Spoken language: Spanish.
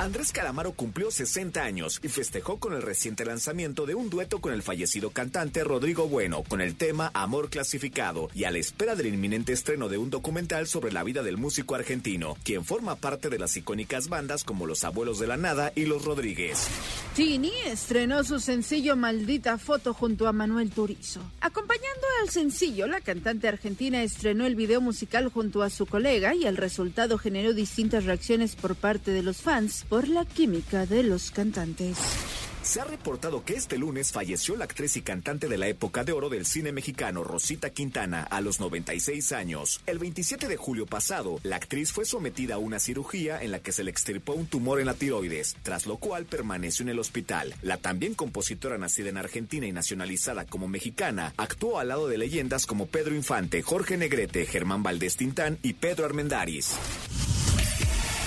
Andrés Calamaro cumplió 60 años y festejó con el reciente lanzamiento de un dueto con el fallecido cantante Rodrigo Bueno con el tema Amor Clasificado y a la espera del inminente estreno de un documental sobre la vida del músico argentino, quien forma parte de las icónicas bandas como Los Abuelos de la Nada y Los Rodríguez. Tini estrenó su sencillo Maldita Foto junto a Manuel Turizo. Acompañando al sencillo, la cantante argentina estrenó el video musical junto a su colega y el resultado generó distintas reacciones por parte de los fans por la química de los cantantes. Se ha reportado que este lunes falleció la actriz y cantante de la época de oro del cine mexicano, Rosita Quintana, a los 96 años. El 27 de julio pasado, la actriz fue sometida a una cirugía en la que se le extirpó un tumor en la tiroides, tras lo cual permaneció en el hospital. La también compositora nacida en Argentina y nacionalizada como mexicana, actuó al lado de leyendas como Pedro Infante, Jorge Negrete, Germán Valdés Tintán y Pedro Armendáriz.